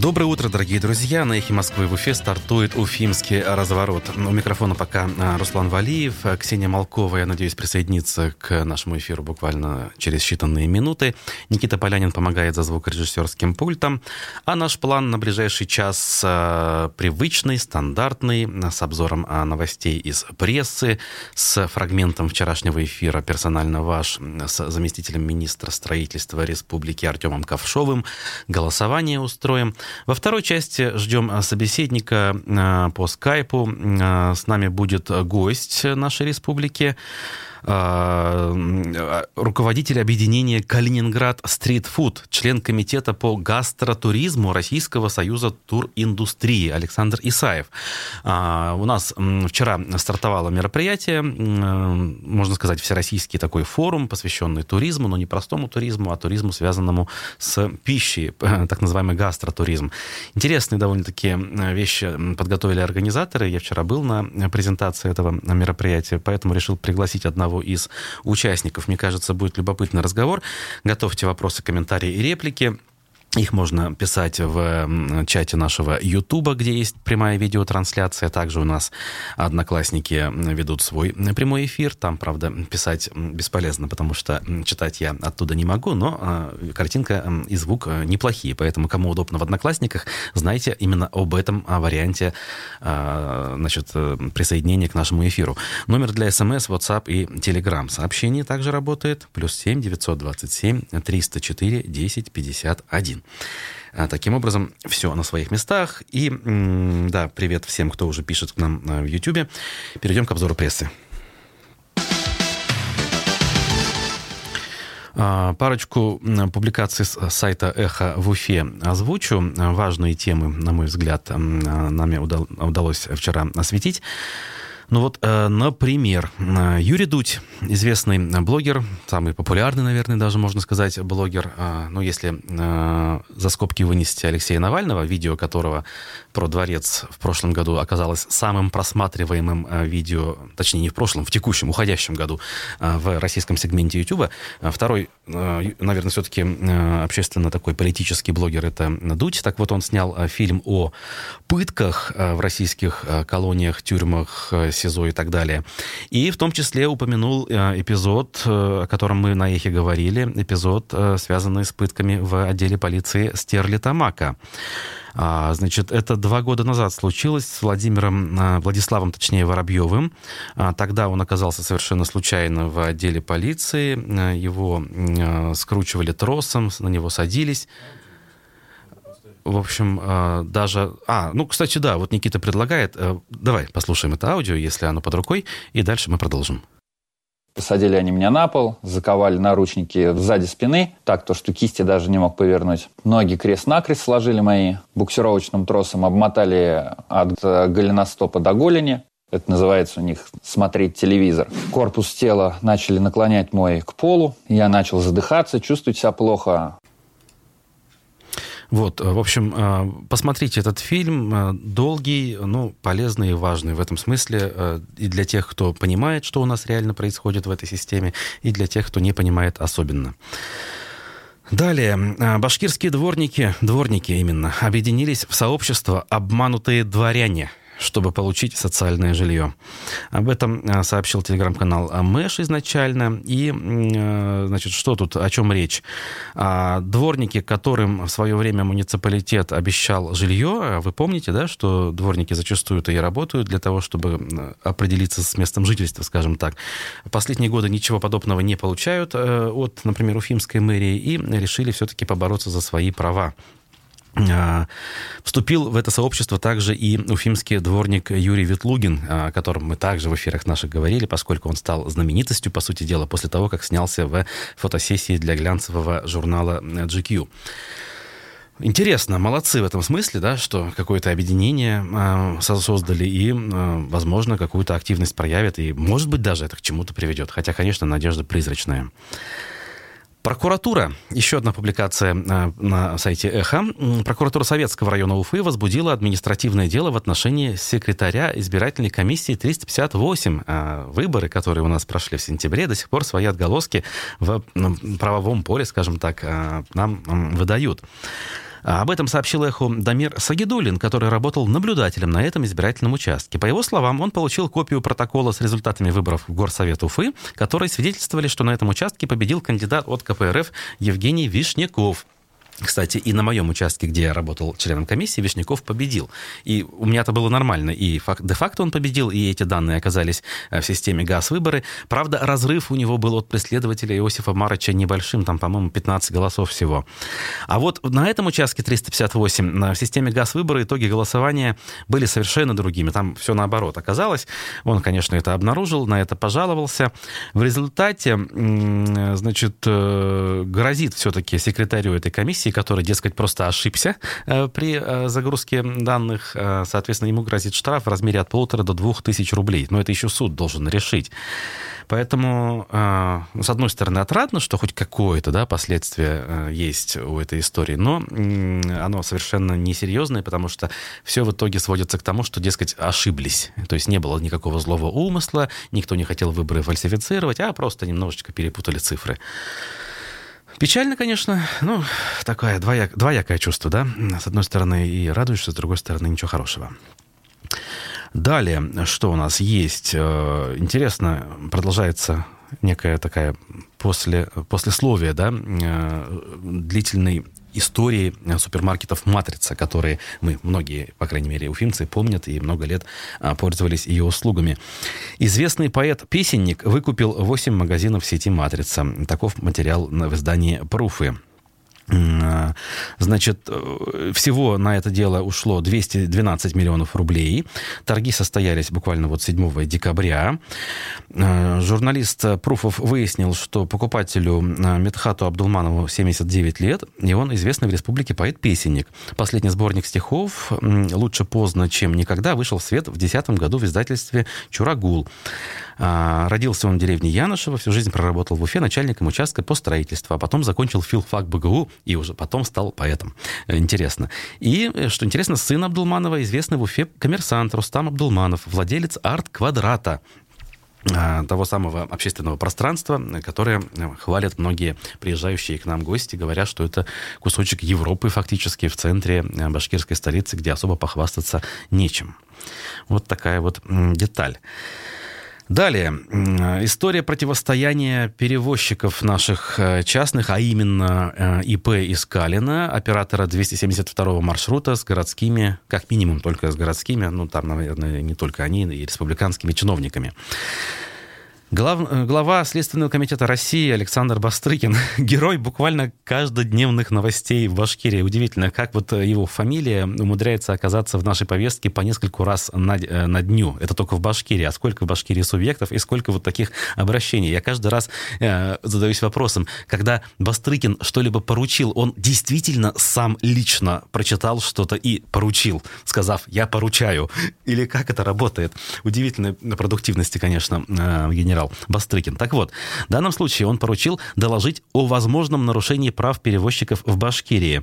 Доброе утро, дорогие друзья. На «Эхе Москвы» в Уфе стартует уфимский разворот. У микрофона пока а, Руслан Валиев. Ксения Малкова, я надеюсь, присоединится к нашему эфиру буквально через считанные минуты. Никита Полянин помогает за звукорежиссерским пультом. А наш план на ближайший час а, привычный, стандартный, с обзором а, новостей из прессы, с фрагментом вчерашнего эфира «Персонально ваш» с заместителем министра строительства Республики Артемом Ковшовым. Голосование устроим. Во второй части ждем э, собеседника э, по скайпу. Э, с нами будет гость нашей республики. А, руководитель объединения Калининград Стрит Фуд, член комитета по гастротуризму Российского союза туриндустрии Александр Исаев. А, у нас вчера стартовало мероприятие, можно сказать, всероссийский такой форум, посвященный туризму, но не простому туризму, а туризму, связанному с пищей, так называемый гастротуризм. Интересные довольно-таки вещи подготовили организаторы. Я вчера был на презентации этого мероприятия, поэтому решил пригласить одного одного из участников. Мне кажется, будет любопытный разговор. Готовьте вопросы, комментарии и реплики. Их можно писать в чате нашего Ютуба, где есть прямая видеотрансляция. Также у нас одноклассники ведут свой прямой эфир. Там, правда, писать бесполезно, потому что читать я оттуда не могу, но а, картинка и звук неплохие. Поэтому, кому удобно в одноклассниках, знайте именно об этом варианте а, значит, присоединения к нашему эфиру. Номер для смс, WhatsApp и Telegram. Сообщение также работает. Плюс 7 927 304 10 51. А, таким образом, все на своих местах. И, да, привет всем, кто уже пишет к нам а, в YouTube. Перейдем к обзору прессы. А, парочку публикаций с сайта «Эхо» в Уфе озвучу. Важные темы, на мой взгляд, нами удалось вчера осветить. Ну вот, э, например, э, Юрий Дудь, известный блогер, самый популярный, наверное, даже можно сказать, блогер. Э, ну, если за скобки вынести Алексея Навального, видео которого про дворец в прошлом году оказалось самым просматриваемым видео, точнее, не в прошлом, в текущем, уходящем году в российском сегменте YouTube. Второй, наверное, все-таки общественно такой политический блогер это Дудь. Так вот, он снял фильм о пытках в российских колониях, тюрьмах, СИЗО и так далее. И в том числе упомянул э, эпизод, э, о котором мы на Эхе говорили, эпизод, э, связанный с пытками в отделе полиции Стерлитамака. А, значит, это два года назад случилось с Владимиром, Владиславом, точнее, Воробьевым. А, тогда он оказался совершенно случайно в отделе полиции. Его скручивали тросом, на него садились в общем, а, даже... А, ну, кстати, да, вот Никита предлагает... Э, давай послушаем это аудио, если оно под рукой, и дальше мы продолжим. Посадили они меня на пол, заковали наручники сзади спины, так, то, что кисти даже не мог повернуть. Ноги крест-накрест сложили мои, буксировочным тросом обмотали от э, голеностопа до голени. Это называется у них смотреть телевизор. Корпус тела начали наклонять мой к полу. Я начал задыхаться, чувствовать себя плохо. Вот, в общем, э, посмотрите этот фильм, э, долгий, ну, полезный и важный в этом смысле э, и для тех, кто понимает, что у нас реально происходит в этой системе, и для тех, кто не понимает особенно. Далее. Башкирские дворники, дворники именно, объединились в сообщество «Обманутые дворяне» чтобы получить социальное жилье. Об этом э, сообщил телеграм-канал Мэш изначально. И, э, значит, что тут, о чем речь? А, дворники, которым в свое время муниципалитет обещал жилье, вы помните, да, что дворники зачастую-то и работают для того, чтобы э, определиться с местом жительства, скажем так. Последние годы ничего подобного не получают от, например, Уфимской мэрии и решили все-таки побороться за свои права. А, вступил в это сообщество также и уфимский дворник Юрий Ветлугин, о котором мы также в эфирах наших говорили, поскольку он стал знаменитостью, по сути дела, после того, как снялся в фотосессии для глянцевого журнала GQ. Интересно, молодцы в этом смысле, да, что какое-то объединение э, создали и, э, возможно, какую-то активность проявят, и, может быть, даже это к чему-то приведет. Хотя, конечно, надежда призрачная. Прокуратура, еще одна публикация э, на сайте Эхо. Прокуратура Советского района Уфы возбудила административное дело в отношении секретаря избирательной комиссии 358. Э, выборы, которые у нас прошли в сентябре, до сих пор свои отголоски в правовом поле, скажем так, э, нам выдают. А об этом сообщил эху Дамир Сагидулин, который работал наблюдателем на этом избирательном участке. По его словам, он получил копию протокола с результатами выборов в Горсовет Уфы, которые свидетельствовали, что на этом участке победил кандидат от КПРФ Евгений Вишняков. Кстати, и на моем участке, где я работал членом комиссии, Вишняков победил. И у меня это было нормально. И де-факто он победил, и эти данные оказались э, в системе ГАЗ-выборы. Правда, разрыв у него был от преследователя Иосифа Марыча небольшим, там, по-моему, 15 голосов всего. А вот на этом участке 358 в системе ГАЗ-выборы итоги голосования были совершенно другими. Там все наоборот оказалось. Он, конечно, это обнаружил, на это пожаловался. В результате, значит, э, грозит все-таки секретарю этой комиссии комиссии, который, дескать, просто ошибся э, при э, загрузке данных. Э, соответственно, ему грозит штраф в размере от полутора до двух тысяч рублей. Но это еще суд должен решить. Поэтому, с одной стороны, отрадно, что хоть какое-то да, последствие есть у этой истории, но оно совершенно несерьезное, потому что все в итоге сводится к тому, что, дескать, ошиблись. То есть не было никакого злого умысла, никто не хотел выборы фальсифицировать, а просто немножечко перепутали цифры. Печально, конечно, ну, такое двояк, двоякое чувство, да? С одной стороны и радуешься, с другой стороны ничего хорошего. Далее, что у нас есть? Э, интересно, продолжается некая такая после, послесловие, да, э, длительный истории э, супермаркетов «Матрица», которые мы, многие, по крайней мере, уфимцы, помнят и много лет а, пользовались ее услугами. Известный поэт-песенник выкупил 8 магазинов сети «Матрица». Таков материал в издании «Пруфы». А, значит, э, всего на это дело ушло 212 миллионов рублей. Торги состоялись буквально вот 7 декабря. А, журналист Пруфов выяснил, что покупателю а, Медхату Абдулманову 79 лет, и он известный в республике поэт-песенник. Последний сборник стихов «Лучше поздно, чем никогда» вышел в свет в 2010 году в издательстве «Чурагул». Родился он в деревне Янышево, всю жизнь проработал в Уфе начальником участка по строительству, а потом закончил филфак БГУ и уже потом стал поэтом. Э, интересно. И, э, что интересно, сын Абдулманова, известный в Уфе коммерсант Рустам Абдулманов, владелец арт-квадрата, а, того самого общественного пространства, которое э, хвалят многие приезжающие к нам гости, говоря, что это кусочек Европы фактически в центре башкирской столицы, где особо похвастаться нечем. Вот такая вот деталь. Далее. История противостояния перевозчиков наших э, частных, а именно э, ИП Искалина, оператора 272 маршрута с городскими, как минимум только с городскими, ну там, наверное, не только они, и республиканскими чиновниками. Глав, э, глава Следственного комитета России Александр Бастрыкин, герой буквально каждодневных новостей в Башкирии. Удивительно, как вот э, его фамилия умудряется оказаться в нашей повестке по нескольку раз на, э, на дню. Это только в Башкирии. А сколько в Башкирии субъектов и сколько вот таких обращений? Я каждый раз э, задаюсь вопросом, когда Бастрыкин что-либо поручил, он действительно сам лично прочитал что-то и поручил, сказав «я поручаю». Или как это работает? Удивительной продуктивности, конечно, э, генерал генерал Бастрыкин. Так вот, в данном случае он поручил доложить о возможном нарушении прав перевозчиков в Башкирии.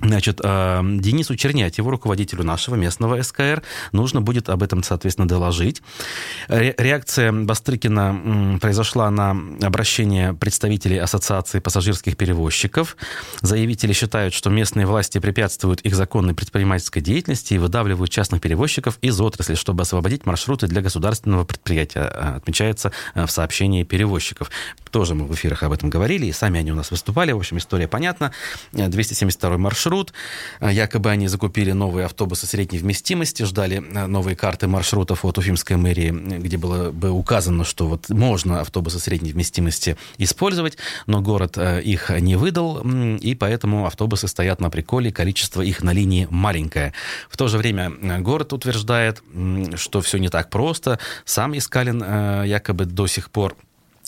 Значит, э, Денису Чернятьеву, руководителю нашего местного СКР, нужно будет об этом, соответственно, доложить. Реакция Бастрыкина произошла на обращение представителей Ассоциации пассажирских перевозчиков. Заявители считают, что местные власти препятствуют их законной предпринимательской деятельности и выдавливают частных перевозчиков из отрасли, чтобы освободить маршруты для государственного предприятия, э, отмечается э, в сообщении перевозчиков. Тоже мы в эфирах об этом говорили, и сами они у нас выступали. В общем, история понятна. 272 маршрут маршрут. А, якобы они закупили новые автобусы средней вместимости, ждали а, новые карты маршрутов от Уфимской мэрии, где было бы указано, что вот можно автобусы средней вместимости использовать, но город их не выдал, и поэтому автобусы стоят на приколе, количество их на линии маленькое. В то же время город утверждает, что все не так просто. Сам Искалин якобы до сих пор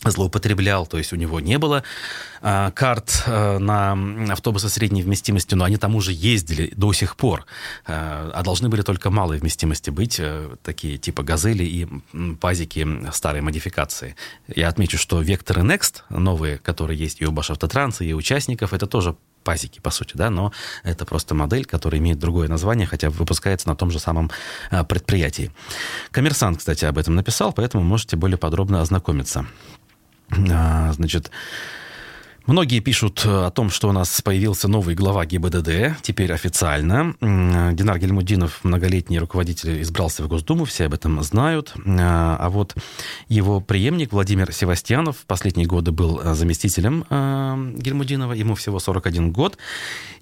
злоупотреблял, то есть у него не было э, карт э, на автобусы средней вместимости, но они там уже ездили до сих пор, э, а должны были только малой вместимости быть, э, такие типа «Газели» и «Пазики» старой модификации. Я отмечу, что «Векторы Next», новые, которые есть и у Башавтотранса, и у участников, это тоже пазики, по сути, да, но это просто модель, которая имеет другое название, хотя выпускается на том же самом предприятии. Коммерсант, кстати, об этом написал, поэтому можете более подробно ознакомиться. А, значит, Многие пишут э, о том, что у нас появился новый глава ГИБДД, теперь официально. Динар Гельмудинов, многолетний руководитель, избрался в Госдуму, все об этом знают. Э, а вот его преемник Владимир Севастьянов в последние годы был э, заместителем Гельмудинова, ему всего 41 год,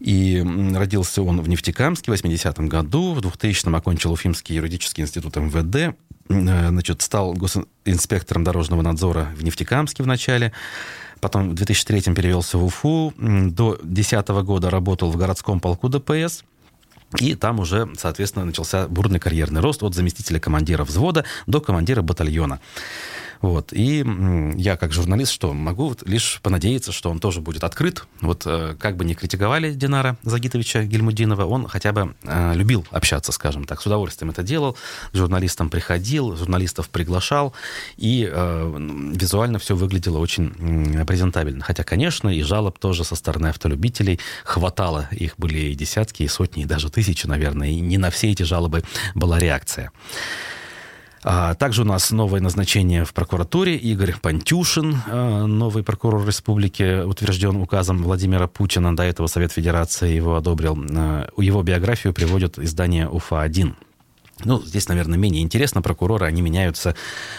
и родился он в Нефтекамске в 80-м году, в 2000-м окончил Уфимский юридический институт МВД, значит, стал госинспектором дорожного надзора в Нефтекамске в начале, потом в 2003 перевелся в Уфу, до 2010 года работал в городском полку ДПС, и там уже, соответственно, начался бурный карьерный рост от заместителя командира взвода до командира батальона. Вот. И я как журналист что, могу вот лишь понадеяться, что он тоже будет открыт. Вот э, как бы не критиковали Динара Загитовича Гельмудинова, он хотя бы э, любил общаться, скажем так, с удовольствием это делал, к журналистам приходил, журналистов приглашал, и э, визуально все выглядело очень презентабельно. Хотя, конечно, и жалоб тоже со стороны автолюбителей хватало. Их были и десятки, и сотни, и даже тысячи, наверное, и не на все эти жалобы была реакция. А также у нас новое назначение в прокуратуре. Игорь Пантюшин, а, новый прокурор республики, утвержден указом Владимира Путина. До этого Совет Федерации его одобрил. А, его биографию приводит издание УФА-1. Ну, здесь, наверное, менее интересно. Прокуроры, они меняются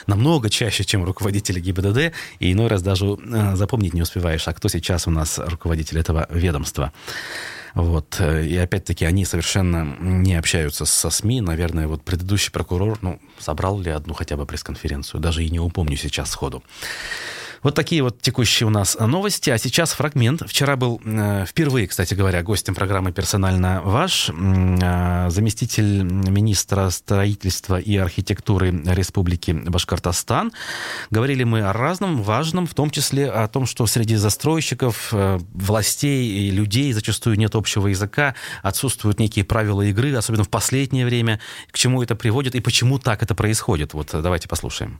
намного чаще, чем руководители ГИБДД, и иной раз даже запомнить не успеваешь, а кто сейчас у нас руководитель этого ведомства. Вот. И опять-таки они совершенно не общаются со СМИ. Наверное, вот предыдущий прокурор, ну, собрал ли одну хотя бы пресс-конференцию? Даже и не упомню сейчас сходу. Вот такие вот текущие у нас новости. А сейчас фрагмент. Вчера был э, впервые, кстати говоря, гостем программы «Персонально ваш» э, заместитель министра строительства и архитектуры Республики Башкортостан. Говорили мы о разном, важном, в том числе о том, что среди застройщиков, э, властей и людей зачастую нет общего языка, отсутствуют некие правила игры, особенно в последнее время. К чему это приводит и почему так это происходит? Вот давайте послушаем.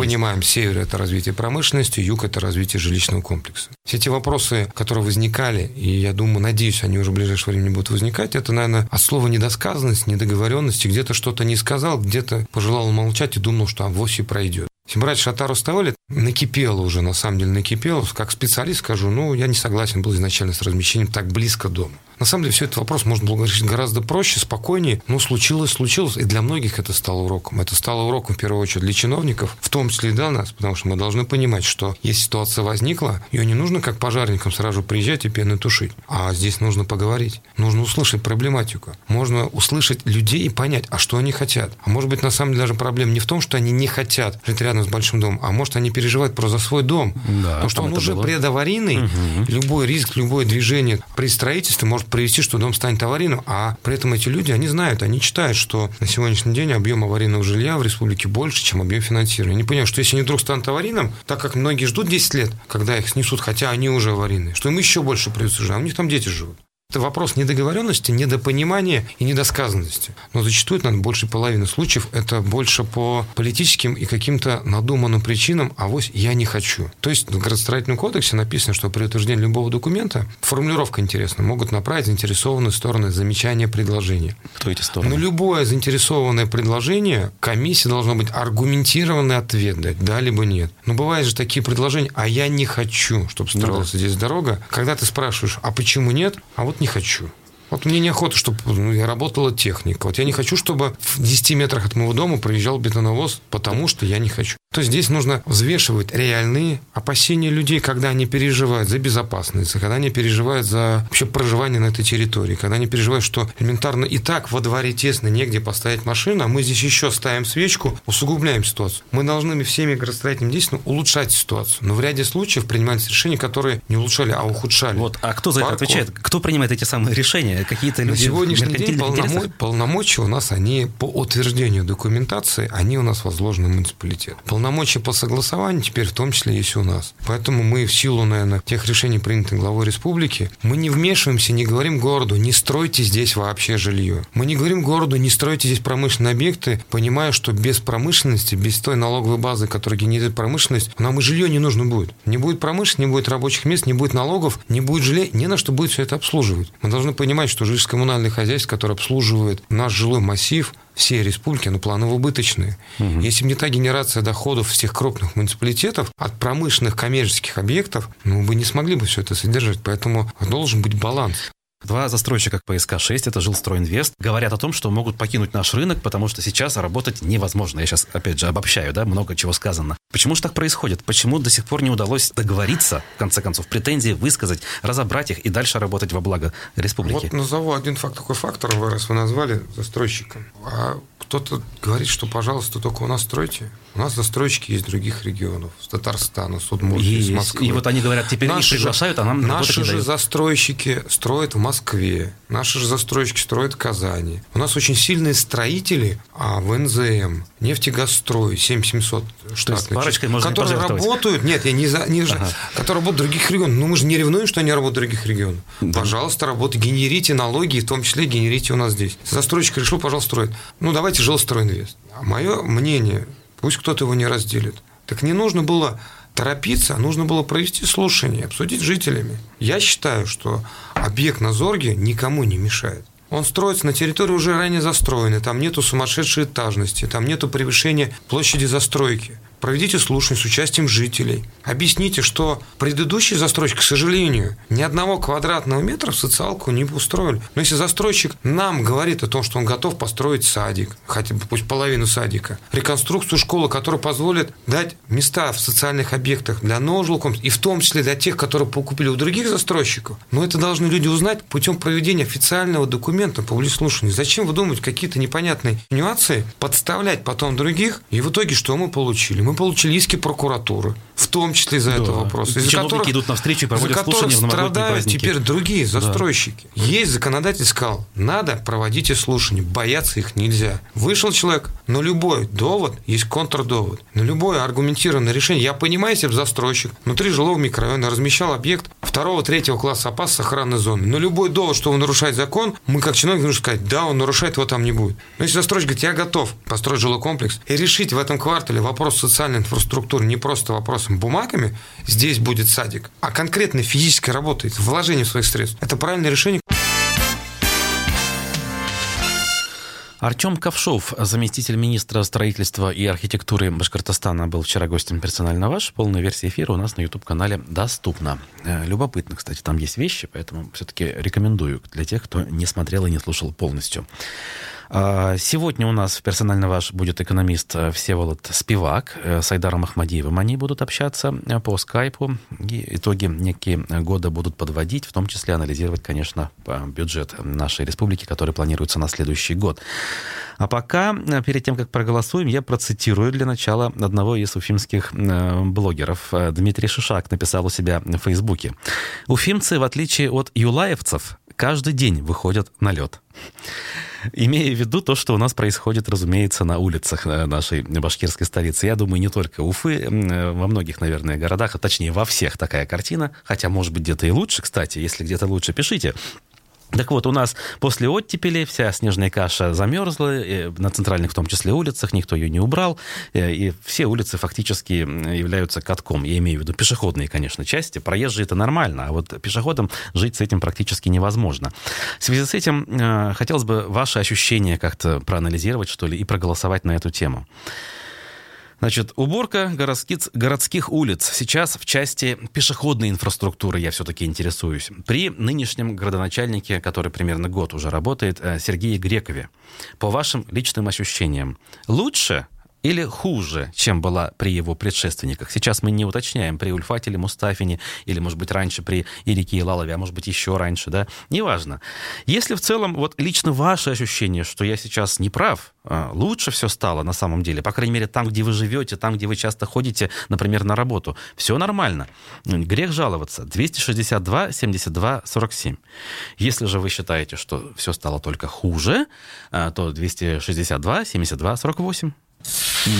Понимаем, север – это развитие промышленности, юг – это развитие жилищного комплекса. Все эти вопросы, которые возникали, и я думаю, надеюсь, они уже в ближайшее время будут возникать, это, наверное, от слова недосказанность, недоговоренности, где-то что-то не сказал, где-то пожелал молчать и думал, что авось и пройдет. Если брать Шатару Ставали, накипело уже, на самом деле накипело. Как специалист скажу, ну, я не согласен был изначально с размещением так близко дома. На самом деле, все этот вопрос можно было решить гораздо проще, спокойнее. Но случилось, случилось. И для многих это стало уроком. Это стало уроком, в первую очередь, для чиновников, в том числе и для нас. Потому что мы должны понимать, что если ситуация возникла, ее не нужно как пожарникам сразу приезжать и пены тушить. А здесь нужно поговорить. Нужно услышать проблематику. Можно услышать людей и понять, а что они хотят. А может быть, на самом деле, даже проблема не в том, что они не хотят жить рядом с большим домом, а может, они переживают просто за свой дом. Да, Потому что он уже было. предаварийный. Угу. Любой риск, любое движение при строительстве может привести, что дом станет аварийным. А при этом эти люди, они знают, они читают, что на сегодняшний день объем аварийного жилья в республике больше, чем объем финансирования. Они понимают, что если они вдруг станут аварийным, так как многие ждут 10 лет, когда их снесут, хотя они уже аварийные, что им еще больше придется жить, а у них там дети живут. Это вопрос недоговоренности, недопонимания и недосказанности. Но зачастую, наверное, больше половины случаев это больше по политическим и каким-то надуманным причинам, а вот я не хочу. То есть в градостроительном кодексе написано, что при утверждении любого документа, формулировка интересна, могут направить заинтересованные стороны замечания, предложения. Кто эти стороны? Но любое заинтересованное предложение, комиссия должна быть аргументированный ответ дать, да либо нет. Но бывают же такие предложения, а я не хочу, чтобы строилась ну, да. здесь дорога. Когда ты спрашиваешь, а почему нет? А вот не хочу. Вот мне неохота, чтобы ну, я работала техника. Вот я не хочу, чтобы в 10 метрах от моего дома проезжал бетоновоз, потому что я не хочу. То есть здесь нужно взвешивать реальные опасения людей, когда они переживают за безопасность, когда они переживают за вообще проживание на этой территории, когда они переживают, что элементарно и так во дворе тесно, негде поставить машину, а мы здесь еще ставим свечку, усугубляем ситуацию. Мы должны всеми градостроительными действиями улучшать ситуацию. Но в ряде случаев принимаются решения, которые не улучшали, а ухудшали. Вот. А кто за это отвечает? Кто принимает эти самые решения? Какие-то люди? На сегодняшний день полномо... полномочия у нас, они по утверждению документации, они у нас возложены муниципалитетом полномочия по согласованию теперь в том числе есть у нас. Поэтому мы в силу, наверное, тех решений, принятых главой республики, мы не вмешиваемся, не говорим городу, не стройте здесь вообще жилье. Мы не говорим городу, не стройте здесь промышленные объекты, понимая, что без промышленности, без той налоговой базы, которая генерирует промышленность, нам и жилье не нужно будет. Не будет промышленности, не будет рабочих мест, не будет налогов, не будет жилья, не на что будет все это обслуживать. Мы должны понимать, что жилищно-коммунальное хозяйство, которое обслуживает наш жилой массив, всей республики, оно планово-убыточное. Угу. Если бы не та генерация доходов всех крупных муниципалитетов от промышленных коммерческих объектов, ну, мы бы не смогли бы все это содержать. Поэтому должен быть баланс. Два застройщика ПСК-6, это Жилстройинвест, говорят о том, что могут покинуть наш рынок, потому что сейчас работать невозможно. Я сейчас, опять же, обобщаю, да, много чего сказано. Почему же так происходит? Почему до сих пор не удалось договориться, в конце концов, претензии высказать, разобрать их и дальше работать во благо республики? Вот назову один факт, такой фактор, вы раз вы назвали застройщиком. А кто-то говорит, что, пожалуйста, только у нас стройте. У нас застройщики есть других регионов, с Татарстана, с Удмуртии, из Москвы. И вот они говорят, теперь наши их приглашают, а нам Наши же дают. застройщики строят в Москве, наши же застройщики строят в Казани. У нас очень сильные строители а, в НЗМ, нефтегазстрой, 7700 штатных, парочкой можно которые работают, нет, я не за, не ага. которые работают в других регионах. Ну, мы же не ревнуем, что они работают в других регионах. Да. Пожалуйста, работайте, генерите налоги, в том числе генерите у нас здесь. Застройщик решил, пожалуйста, строить. Ну, давайте жилстройинвест. Мое мнение, Пусть кто-то его не разделит. Так не нужно было торопиться, а нужно было провести слушание, обсудить с жителями. Я считаю, что объект на Зорге никому не мешает. Он строится на территории уже ранее застроенной, там нету сумасшедшей этажности, там нету превышения площади застройки проведите слушание с участием жителей. Объясните, что предыдущий застройщик, к сожалению, ни одного квадратного метра в социалку не устроили. Но если застройщик нам говорит о том, что он готов построить садик, хотя бы пусть половину садика, реконструкцию школы, которая позволит дать места в социальных объектах для нового жилком, и в том числе для тех, которые покупили у других застройщиков, но это должны люди узнать путем проведения официального документа по слушания. Зачем выдумывать какие-то непонятные нюансы, подставлять потом других, и в итоге что мы получили? Мы получили иски прокуратуры, в том числе да. этого вопроса. Из-за которых, идут навстречу и проводят за которых страдают теперь другие застройщики. Да. Есть законодатель сказал, надо проводить слушания, бояться их нельзя. Вышел человек, но любой довод есть контрдовод. На любое аргументированное решение. Я понимаю, если бы застройщик внутри жилого микрорайона размещал объект второго, третьего класса опасности охранной зоны. Но любой довод, что он нарушает закон, мы как чиновник нужно сказать, да, он нарушает, его там не будет. Но если застройщик говорит, я готов построить жилой комплекс и решить в этом квартале вопрос социальной инфраструктуры не просто вопросом бумагами, здесь будет садик, а конкретно физической работой, вложением своих средств. Это правильное решение. Артем Ковшов, заместитель министра строительства и архитектуры Башкортостана, был вчера гостем персонально ваш. Полная версия эфира у нас на YouTube-канале доступна. Э, любопытно, кстати, там есть вещи, поэтому все-таки рекомендую для тех, кто не смотрел и не слушал полностью. А, сегодня у нас персонально ваш будет экономист э, Всеволод Спивак э, с Айдаром Ахмадиевым. Они будут общаться э, по скайпу и итоги некие года будут подводить, в том числе анализировать, конечно, бюджет нашей республики, который планируется на следующий год. А пока, перед тем, как проголосуем, я процитирую для начала одного из уфимских блогеров. Дмитрий Шишак написал у себя в Фейсбуке. «Уфимцы, в отличие от юлаевцев, каждый день выходят на лед». Имея в виду то, что у нас происходит, разумеется, на улицах э, нашей башкирской столицы. Я думаю, не только Уфы, э, во многих, наверное, городах, а точнее во всех такая картина. Хотя, может быть, где-то и лучше, кстати. Если где-то лучше, пишите. Так вот, у нас после оттепели вся снежная каша замерзла, на центральных в том числе улицах, никто ее не убрал, э, и все улицы фактически являются катком. Я имею в виду пешеходные, конечно, части. Проезжие это нормально, а вот пешеходам жить с этим практически невозможно. В связи с этим э, хотелось бы ваши ощущения как-то проанализировать, что ли, и проголосовать на эту тему. Значит, уборка городских, городских улиц. Сейчас в части пешеходной инфраструктуры я все-таки интересуюсь. При нынешнем градоначальнике, который примерно год уже работает, э, Сергее Грекове. По вашим личным ощущениям, лучше или хуже, чем была при его предшественниках. Сейчас мы не уточняем, при Ульфате или Мустафине, или, может быть, раньше при Ирике и Лалове, а может быть, еще раньше, да, неважно. Если в целом, вот лично ваше ощущение, что я сейчас не прав, а, лучше все стало на самом деле, по крайней мере, там, где вы живете, там, где вы часто ходите, например, на работу, все нормально. Грех жаловаться. 262 72 47. Если же вы считаете, что все стало только хуже, а, то 262 72 48.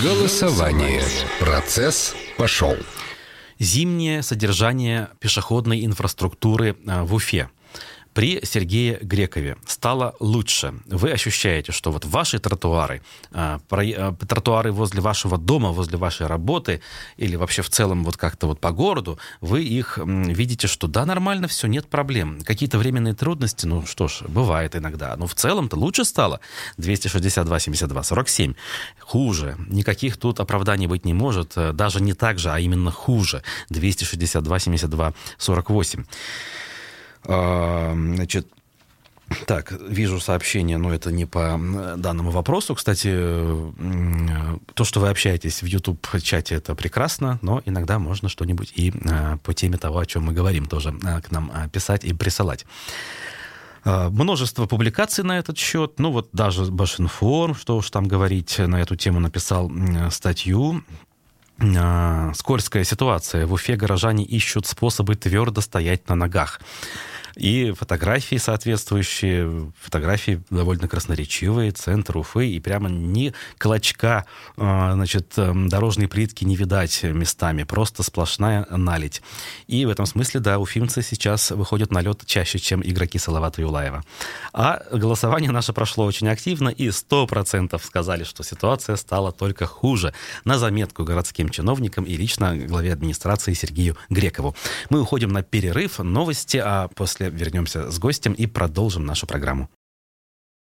Голосование. Процесс пошел. Зимнее содержание пешеходной инфраструктуры а, в Уфе. При Сергее Грекове стало лучше. Вы ощущаете, что вот ваши тротуары, а, а, тротуары возле вашего дома, возле вашей работы или вообще в целом вот как-то вот по городу, вы их видите, что да, нормально все, нет проблем. Какие-то временные трудности, ну что ж, бывает иногда. Но в целом-то лучше стало. 262, 72, 47. Хуже. Никаких тут оправданий быть не может. Даже не так же, а именно хуже. 262, 72, 48. Значит, так, вижу сообщение, но это не по данному вопросу. Кстати, то, что вы общаетесь в YouTube-чате, это прекрасно, но иногда можно что-нибудь и а, по теме того, о чем мы говорим, тоже а, к нам а, писать и присылать. Множество публикаций на этот счет. Ну вот даже Башинформ, что уж там говорить, на эту тему написал статью. Скользкая ситуация. В Уфе горожане ищут способы твердо стоять на ногах. И фотографии соответствующие, фотографии довольно красноречивые, центр Уфы, и прямо ни клочка, а, значит, эм, дорожной плитки не видать местами, просто сплошная налить. И в этом смысле, да, уфимцы сейчас выходят на лед чаще, чем игроки Салавата Юлаева. А голосование наше прошло очень активно, и 100% сказали, что ситуация стала только хуже. На заметку городским чиновникам и лично главе администрации Сергею Грекову. Мы уходим на перерыв, новости, а после после вернемся с гостем и продолжим нашу программу.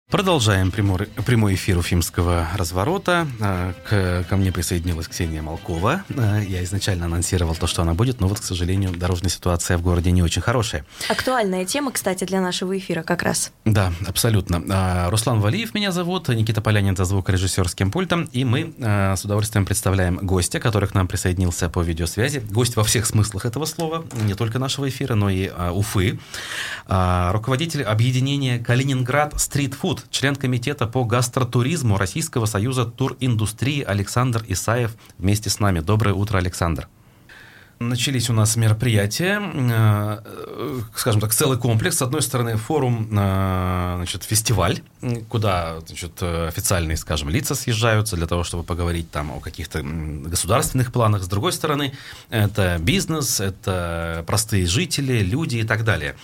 Продолжаем прямой, прямой эфир Уфимского разворота. А, к, ко мне присоединилась Ксения Малкова. А, я изначально анонсировал то, что она будет, но вот, к сожалению, дорожная ситуация в городе не очень хорошая. Актуальная тема, кстати, для нашего эфира как раз. Да, абсолютно. А, Руслан Валиев меня зовут, Никита Полянин за звукорежиссерским пультом, и мы с удовольствием представляем гостя, который к нам присоединился по видеосвязи. Гость во всех смыслах этого слова, не только нашего эфира, но и Уфы. Руководитель объединения Калининград Стрит Фуд член комитета по гастротуризму Российского союза туриндустрии Александр Исаев вместе с нами. Доброе утро, Александр. Начались у нас мероприятия, э, скажем так, целый комплекс. С одной стороны, форум, э, значит, фестиваль, куда значит, официальные, скажем, лица съезжаются для того, чтобы поговорить там о каких-то государственных планах. С другой стороны, это бизнес, это простые жители, люди и так далее.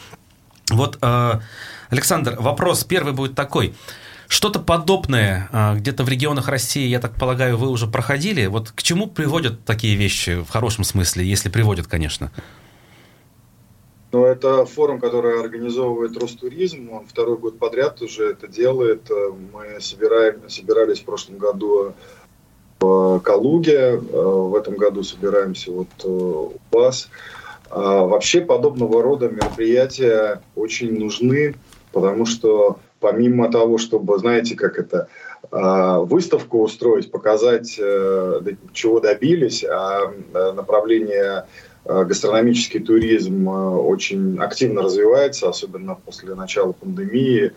Вот э, Александр, вопрос первый будет такой. Что-то подобное а, где-то в регионах России, я так полагаю, вы уже проходили. Вот к чему приводят такие вещи в хорошем смысле, если приводят, конечно? Ну, это форум, который организовывает Ростуризм. Он второй год подряд уже это делает. Мы собираем, собирались в прошлом году в Калуге. В этом году собираемся вот э, у вас. А, вообще подобного рода мероприятия очень нужны потому что помимо того, чтобы, знаете, как это, а, выставку устроить, показать, э, чего добились, а э, направление э, гастрономический туризм очень активно развивается, особенно после начала пандемии,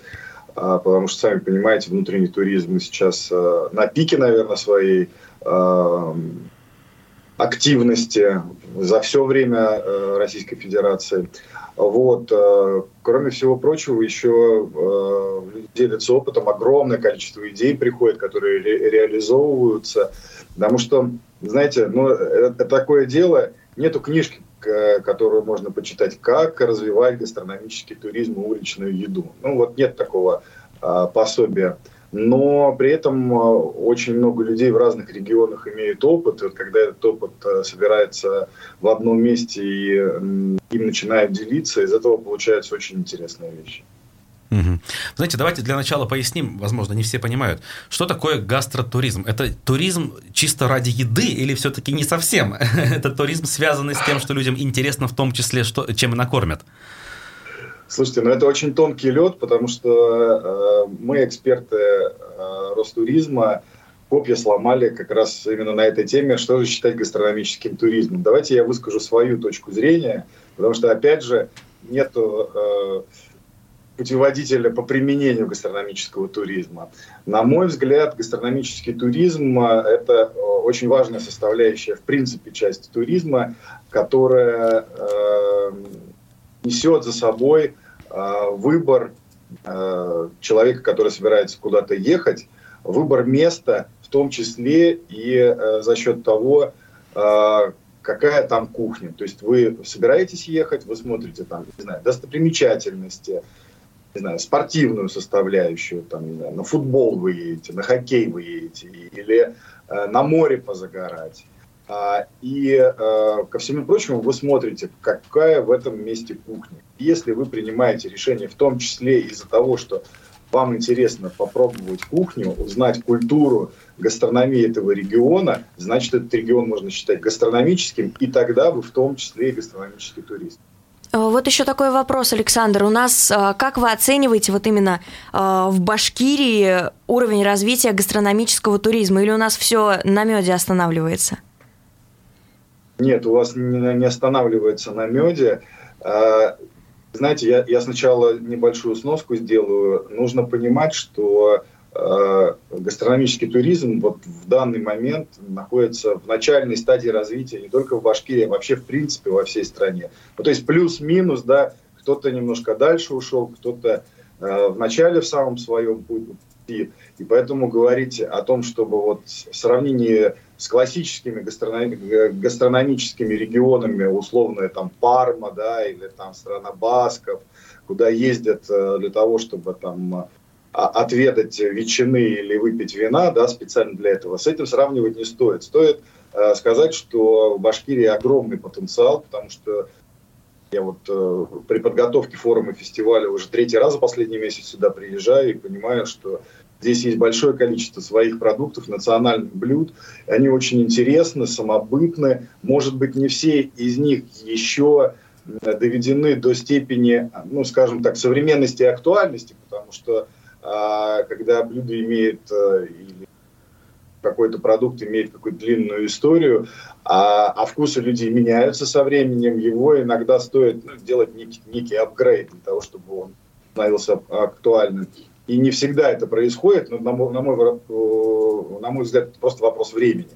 а, потому что, сами понимаете, внутренний туризм сейчас на пике, наверное, своей активности за все время Российской Федерации. Вот. Э, кроме всего прочего, еще э, делятся опытом. Огромное количество идей приходит, которые ре- реализовываются. Потому что, знаете, ну, это такое дело, нету книжки, которую можно почитать, как развивать гастрономический туризм и уличную еду. Ну вот нет такого а, пособия но при этом э, очень много людей в разных регионах имеют опыт, и вот когда этот опыт э, собирается в одном месте и им начинают делиться, из этого получаются очень интересные вещи. Угу. Знаете, давайте для начала поясним, возможно, не все понимают, что такое гастротуризм. Это туризм чисто ради еды или все-таки не совсем? Это туризм, связанный с тем, что людям интересно в том числе, что, чем накормят? Слушайте, ну это очень тонкий лед, потому что э, мы, эксперты э, Ростуризма, копья сломали как раз именно на этой теме, что же считать гастрономическим туризмом. Давайте я выскажу свою точку зрения, потому что, опять же, нет э, путеводителя по применению гастрономического туризма. На мой взгляд, гастрономический туризм э, – это э, очень важная составляющая, в принципе, часть туризма, которая э, несет за собой э, выбор э, человека, который собирается куда-то ехать, выбор места, в том числе и э, за счет того, какая там кухня. То есть вы собираетесь ехать, вы смотрите там, не знаю, достопримечательности, не знаю, спортивную составляющую, там, не знаю, на футбол вы едете, на хоккей вы едете, или э, на море позагорать. А, и э, ко всему прочему вы смотрите, какая в этом месте кухня. Если вы принимаете решение в том числе из-за того, что вам интересно попробовать кухню, узнать культуру гастрономии этого региона, значит, этот регион можно считать гастрономическим, и тогда вы в том числе и гастрономический турист. Э, вот еще такой вопрос, Александр. У нас, э, как вы оцениваете вот именно в Башкирии уровень развития гастрономического туризма? Или у нас все на меде останавливается? Нет, у вас не останавливается на меде. Знаете, я, я сначала небольшую сноску сделаю. Нужно понимать, что э, гастрономический туризм вот в данный момент находится в начальной стадии развития не только в Башкирии, а вообще в принципе во всей стране. Ну, то есть плюс-минус, да, кто-то немножко дальше ушел, кто-то э, в начале в самом своем пути. И поэтому говорить о том, чтобы вот в сравнении с классическими гастрономи- гастрономическими регионами, условно там Парма, да, или там страна Басков, куда ездят э, для того, чтобы там а, отведать ветчины или выпить вина, да, специально для этого, с этим сравнивать не стоит. Стоит э, сказать, что в Башкирии огромный потенциал, потому что я вот э, при подготовке форума фестиваля уже третий раз за последний месяц сюда приезжаю и понимаю, что Здесь есть большое количество своих продуктов, национальных блюд. Они очень интересны, самобытны. Может быть, не все из них еще доведены до степени, ну, скажем так, современности и актуальности, потому что а, когда блюдо имеет а, или какой-то продукт имеет какую-то длинную историю, а, а вкусы людей меняются со временем, его иногда стоит ну, делать некий, некий апгрейд для того, чтобы он становился актуальным. И не всегда это происходит, но, на мой, на мой, на мой взгляд, это просто вопрос времени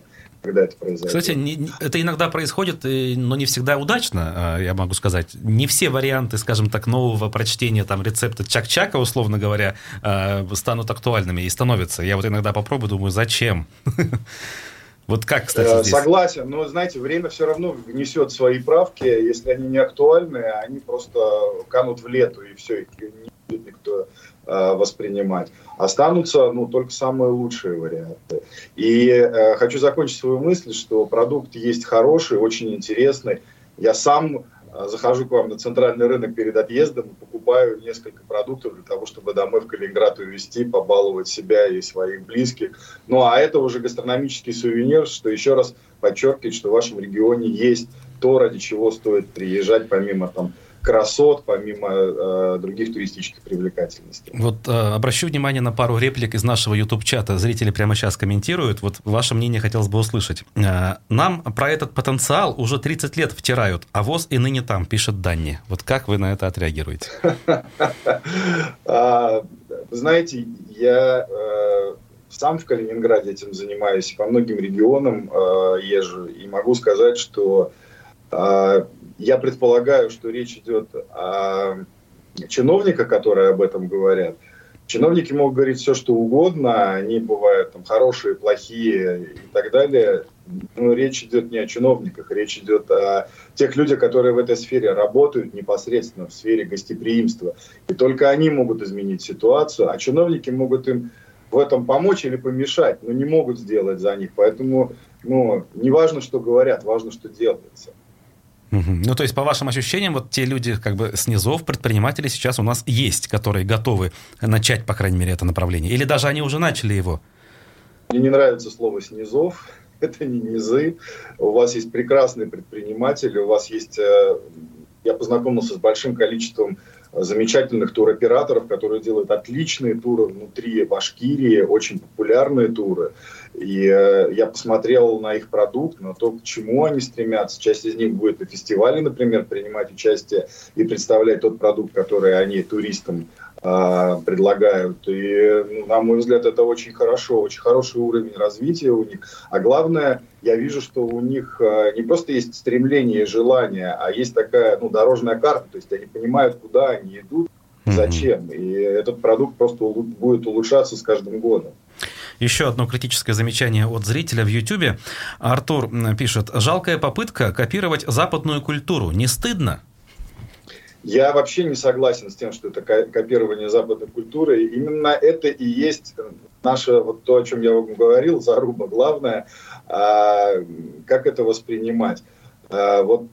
когда это произойдет. Кстати, не, это иногда происходит, но не всегда удачно, а, я могу сказать. Не все варианты, скажем так, нового прочтения там рецепта чак-чака, условно говоря, а, станут актуальными и становятся. Я вот иногда попробую, думаю, зачем? Вот как, кстати, э, здесь? Согласен, но, знаете, время все равно внесет свои правки. Если они не актуальны, они просто канут в лету, и все, их не будет никто воспринимать. Останутся ну, только самые лучшие варианты. И э, хочу закончить свою мысль, что продукт есть хороший, очень интересный. Я сам э, захожу к вам на центральный рынок перед отъездом и покупаю несколько продуктов для того, чтобы домой в Калининград увезти, побаловать себя и своих близких. Ну а это уже гастрономический сувенир, что еще раз подчеркивает, что в вашем регионе есть то, ради чего стоит приезжать, помимо там красот, помимо э, других туристических привлекательностей. Вот э, обращу внимание на пару реплик из нашего YouTube-чата. Зрители прямо сейчас комментируют. Вот ваше мнение хотелось бы услышать. Э, нам про этот потенциал уже 30 лет втирают, а ВОЗ и ныне там, пишет Данни. Вот как вы на это отреагируете? А, знаете, я э, сам в Калининграде этим занимаюсь, по многим регионам э, езжу, и могу сказать, что э, я предполагаю, что речь идет о чиновниках, которые об этом говорят. Чиновники могут говорить все, что угодно, они бывают там, хорошие, плохие и так далее. Но речь идет не о чиновниках, речь идет о тех людях, которые в этой сфере работают непосредственно в сфере гостеприимства. И только они могут изменить ситуацию, а чиновники могут им в этом помочь или помешать, но не могут сделать за них. Поэтому ну, не важно, что говорят, важно, что делается. Ну, то есть, по вашим ощущениям, вот те люди как бы снизов, предприниматели сейчас у нас есть, которые готовы начать, по крайней мере, это направление? Или даже они уже начали его? Мне не нравится слово «снизов». Это не низы. У вас есть прекрасные предприниматели, у вас есть... Э, я познакомился с большим количеством замечательных туроператоров, которые делают отличные туры внутри Башкирии, очень популярные туры. И э, я посмотрел на их продукт, на то, к чему они стремятся. Часть из них будет на фестивале, например, принимать участие и представлять тот продукт, который они туристам э, предлагают. И, ну, на мой взгляд, это очень хорошо, очень хороший уровень развития у них. А главное, я вижу, что у них э, не просто есть стремление и желание, а есть такая ну, дорожная карта, то есть они понимают, куда они идут, зачем. И этот продукт просто будет улучшаться с каждым годом. Еще одно критическое замечание от зрителя в YouTube. Артур пишет, жалкая попытка копировать западную культуру. Не стыдно? Я вообще не согласен с тем, что это копирование западной культуры. Именно это и есть наше, вот то, о чем я вам говорил, заруба главное, а, как это воспринимать. А, вот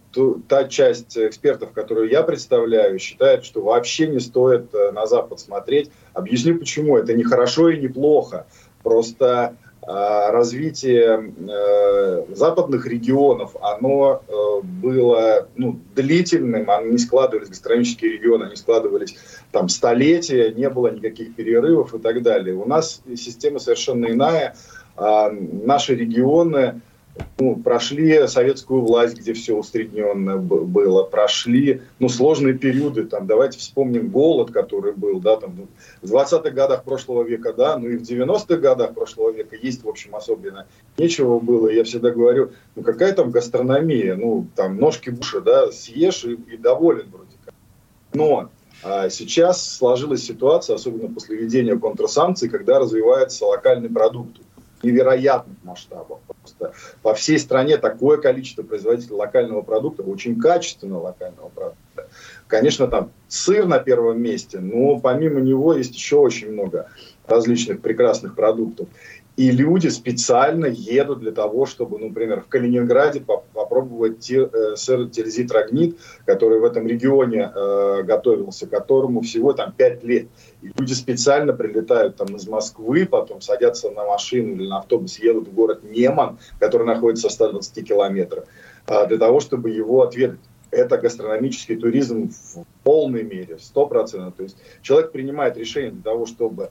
та часть экспертов, которую я представляю, считает, что вообще не стоит э, на Запад смотреть. Объясню почему. Это не хорошо и не плохо. Просто а, развитие э, западных регионов, оно э, было ну, длительным, они не складывались, гастрономические регионы, они складывались там столетия, не было никаких перерывов и так далее. У нас система совершенно иная. А, наши регионы ну, прошли советскую власть, где все усредненно было, прошли ну, сложные периоды, там, давайте вспомним голод, который был, да, там, в 20-х годах прошлого века, да, ну и в 90-х годах прошлого века есть, в общем, особенно нечего было, я всегда говорю, ну какая там гастрономия, ну там ножки буша, да, съешь и, и доволен вроде как. Но а сейчас сложилась ситуация, особенно после введения контрсанкций, когда развивается локальный продукт невероятных масштабов. Просто по всей стране такое количество производителей локального продукта, очень качественного локального продукта. Конечно, там сыр на первом месте, но помимо него есть еще очень много различных прекрасных продуктов. И люди специально едут для того, чтобы, ну, например, в Калининграде попробовать те, э, сыр тильзит рагнит, который в этом регионе э, готовился, которому всего там 5 лет. И люди специально прилетают там из Москвы, потом садятся на машину или на автобус, едут в город Неман, который находится в 120 километрах, э, для того, чтобы его отведать это гастрономический туризм в полной мере, 100%. То есть человек принимает решение для того, чтобы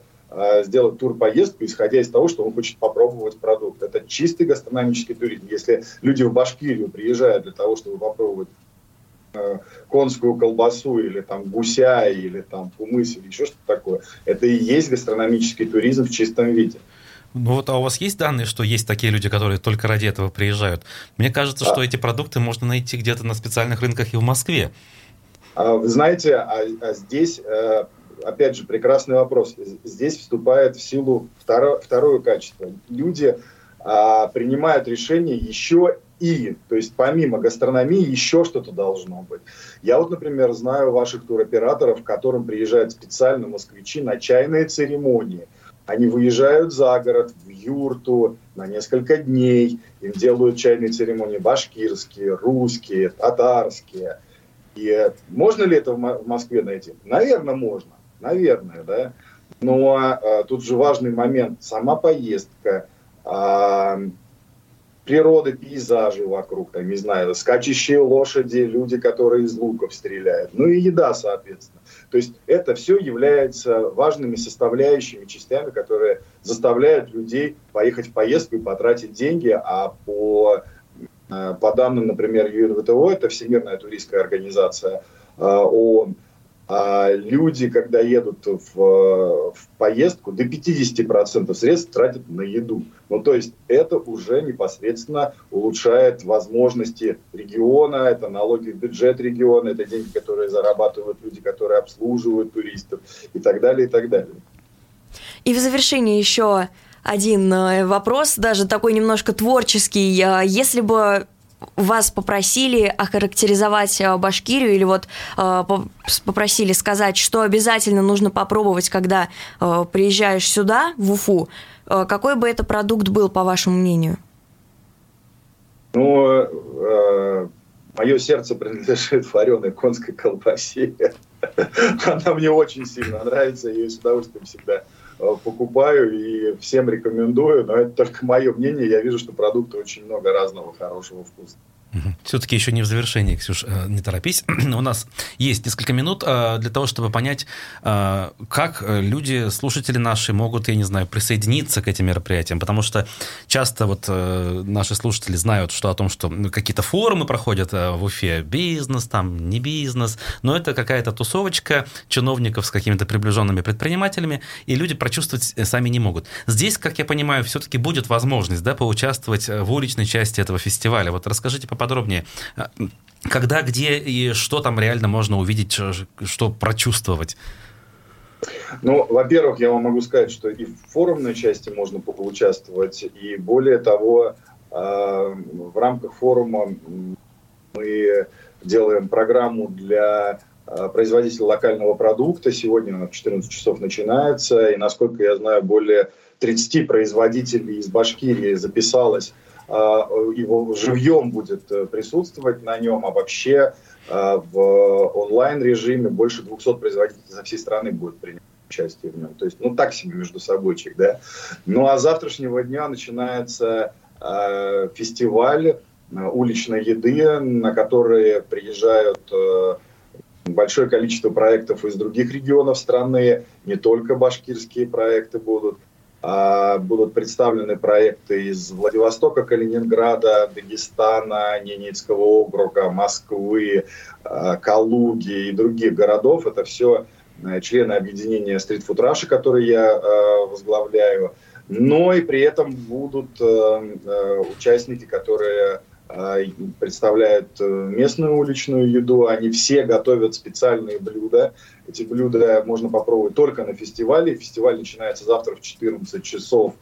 сделать тур-поездку, исходя из того, что он хочет попробовать продукт. Это чистый гастрономический туризм. Если люди в Башкирию приезжают для того, чтобы попробовать э, конскую колбасу или там гуся или там пумыс или еще что-то такое, это и есть гастрономический туризм в чистом виде. Ну вот, а у вас есть данные, что есть такие люди, которые только ради этого приезжают? Мне кажется, а... что эти продукты можно найти где-то на специальных рынках и в Москве. А, вы знаете, а, а здесь э, опять же, прекрасный вопрос. Здесь вступает в силу второе, второе качество. Люди а, принимают решения еще и, то есть помимо гастрономии еще что-то должно быть. Я вот, например, знаю ваших туроператоров, к которым приезжают специально москвичи на чайные церемонии. Они выезжают за город, в юрту на несколько дней. Им делают чайные церемонии башкирские, русские, татарские. И можно ли это в Москве найти? Наверное, можно. Наверное, да. Но а, тут же важный момент. Сама поездка, а, природа, пейзажи вокруг, там, не знаю, скачущие лошади, люди, которые из луков стреляют. Ну и еда, соответственно. То есть это все является важными составляющими, частями, которые заставляют людей поехать в поездку и потратить деньги, а по, а, по данным, например, ЮНВТО, это Всемирная туристская организация ООН, а люди, когда едут в, в поездку, до 50% средств тратят на еду. Ну, то есть это уже непосредственно улучшает возможности региона, это налоги в бюджет региона, это деньги, которые зарабатывают люди, которые обслуживают туристов и так далее, и так далее. И в завершении еще один э, вопрос, даже такой немножко творческий. Э, если бы вас попросили охарактеризовать э, Башкирию или вот э, попросили сказать, что обязательно нужно попробовать, когда э, приезжаешь сюда, в Уфу, какой бы это продукт был, по вашему мнению? Ну, э, мое сердце принадлежит вареной конской колбасе. Она мне очень сильно нравится, я ее с удовольствием всегда покупаю и всем рекомендую, но это только мое мнение. Я вижу, что продукта очень много разного хорошего вкуса. Все-таки еще не в завершении, Ксюш, э, не торопись. У нас есть несколько минут э, для того, чтобы понять, э, как люди, слушатели наши, могут, я не знаю, присоединиться к этим мероприятиям. Потому что часто вот наши слушатели знают, что о том, что ну, какие-то форумы проходят в Уфе, бизнес, там, не бизнес, но это какая-то тусовочка чиновников с какими-то приближенными предпринимателями, и люди прочувствовать сами не могут. Здесь, как я понимаю, все-таки будет возможность да, поучаствовать в уличной части этого фестиваля. Вот расскажите поподробнее. А, когда, где и что там реально можно увидеть, что прочувствовать? Ну, во-первых, я вам могу сказать, что и в форумной части можно поучаствовать, и более того, а, в рамках форума мы делаем программу для а, производителей локального продукта. Сегодня она в 14 часов начинается, и, насколько я знаю, более 30 производителей из Башкирии записалось его живьем будет э, присутствовать на нем, а вообще а, в онлайн-режиме больше 200 производителей со всей страны будет принимать участие в нем. То есть, ну, так себе между собойчик, да. Ну, а с завтрашнего дня начинается э, фестиваль уличной еды, на который приезжают э, большое количество проектов из других регионов страны, не только башкирские проекты будут. А, будут представлены проекты из Владивостока, Калининграда, Дагестана, Ненецкого округа, Москвы, а, Калуги и других городов. Это все э, члены объединения Food Russia, которые я э, возглавляю. Но и при этом будут э, участники, которые представляют э, местную уличную еду, они все готовят специальные блюда. Эти блюда можно попробовать только на фестивале. Фестиваль начинается завтра в 14 часов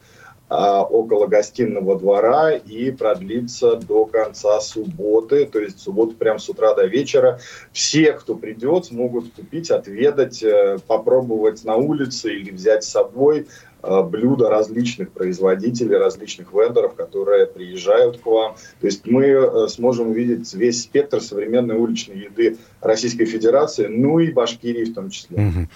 а, около гостиного двора и продлится до конца субботы, то есть субботу прям с утра до вечера. Все, кто придет, смогут купить, отведать, э, попробовать на улице или взять с собой блюда различных производителей, различных вендоров, которые приезжают к вам. То есть мы э, сможем увидеть весь спектр современной уличной еды Российской Федерации, ну и Башкирии в том числе. Угу.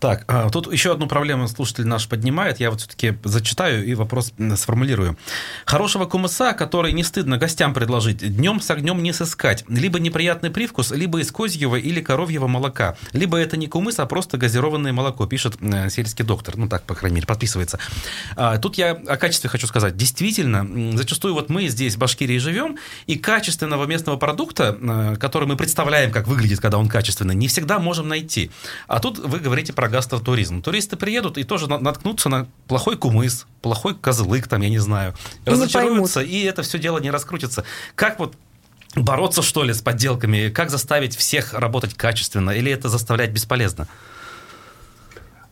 Так, а, тут еще одну проблему слушатель наш поднимает. Я вот все-таки зачитаю и вопрос сформулирую. Хорошего кумыса, который не стыдно гостям предложить, днем с огнем не сыскать. Либо неприятный привкус, либо из козьего или коровьего молока. Либо это не кумыс, а просто газированное молоко, пишет э, сельский доктор. Ну так, по крайней мере, подписывается. А, тут я о качестве хочу сказать. Действительно, зачастую вот мы здесь, в Башкирии, живем, и качественного местного продукта, э, который мы представляем, как выглядит выглядит, когда он качественный, не всегда можем найти. А тут вы говорите про гастротуризм. Туристы приедут и тоже наткнутся на плохой кумыс, плохой козлык, там, я не знаю, и разочаруются, и это все дело не раскрутится. Как вот бороться, что ли, с подделками? Как заставить всех работать качественно? Или это заставлять бесполезно?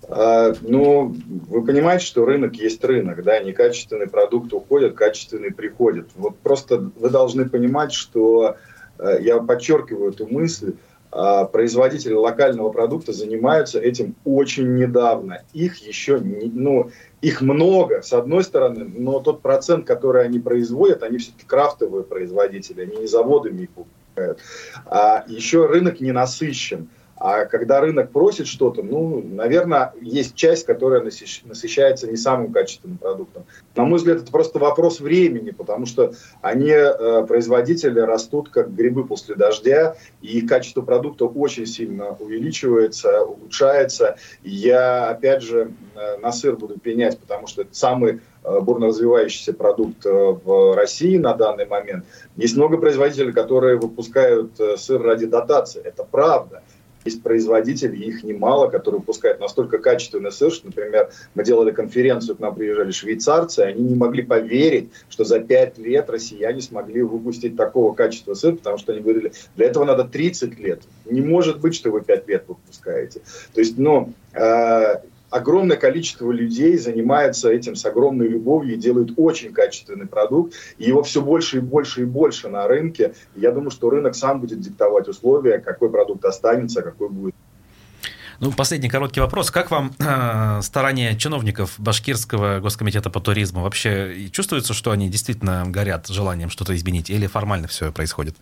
А, ну, вы понимаете, что рынок есть рынок, да, некачественный продукт уходит, качественный приходит. Вот просто вы должны понимать, что э, я подчеркиваю эту мысль, а, производители локального продукта занимаются этим очень недавно. Их еще, не, ну, их много, с одной стороны, но тот процент, который они производят, они все-таки крафтовые производители, они не заводами их покупают. А еще рынок не насыщен. А когда рынок просит что-то, ну, наверное, есть часть, которая насыщается не самым качественным продуктом. На мой взгляд, это просто вопрос времени, потому что они, э, производители, растут как грибы после дождя, и качество продукта очень сильно увеличивается, улучшается. Я, опять же, э, на сыр буду пенять, потому что это самый э, бурно развивающийся продукт в России на данный момент. Есть много производителей, которые выпускают сыр ради дотации. Это правда. Есть производители, их немало, которые выпускают настолько качественный сыр, что, например, мы делали конференцию, к нам приезжали швейцарцы, они не могли поверить, что за пять лет россияне смогли выпустить такого качества сыр, потому что они говорили, для этого надо 30 лет. Не может быть, что вы пять лет выпускаете. То есть, ну, э, огромное количество людей занимается этим с огромной любовью и делают очень качественный продукт. И его все больше и больше и больше на рынке. И я думаю, что рынок сам будет диктовать условия, какой продукт останется, какой будет ну, последний короткий вопрос. Как вам э, старания чиновников Башкирского госкомитета по туризму? Вообще чувствуется, что они действительно горят желанием что-то изменить или формально все происходит?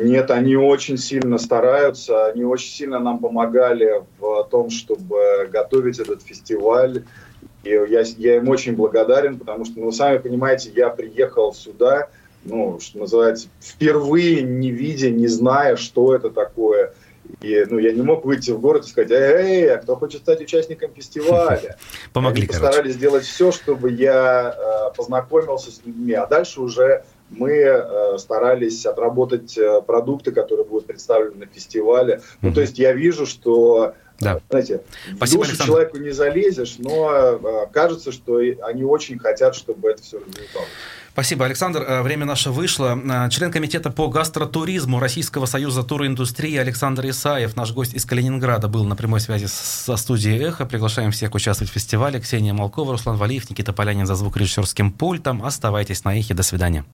Нет, они очень сильно стараются, они очень сильно нам помогали в том, чтобы готовить этот фестиваль. И я, я им очень благодарен, потому что, ну, вы сами понимаете, я приехал сюда, ну, что называется, впервые не видя, не зная, что это такое. И ну, я не мог выйти в город и сказать, эй, а кто хочет стать участником фестиваля? Помогли, Они постарались сделать все, чтобы я э, познакомился с людьми, а дальше уже мы э, старались отработать э, продукты, которые будут представлены на фестивале. Ну, то есть я вижу, что Да. Знаете, Спасибо, в душу Александр. человеку не залезешь, но э, кажется, что они очень хотят, чтобы это все развивалось. Спасибо, Александр. Э, Время наше вышло. Э, Член комитета по гастротуризму Российского союза туриндустрии Александр Исаев, наш гость из Калининграда, был на прямой связи со студией «Эхо». Приглашаем всех участвовать в фестивале. Ксения Малкова, Руслан Валиев, Никита Полянин за звукорежиссерским пультом. Оставайтесь на «Эхе». До свидания.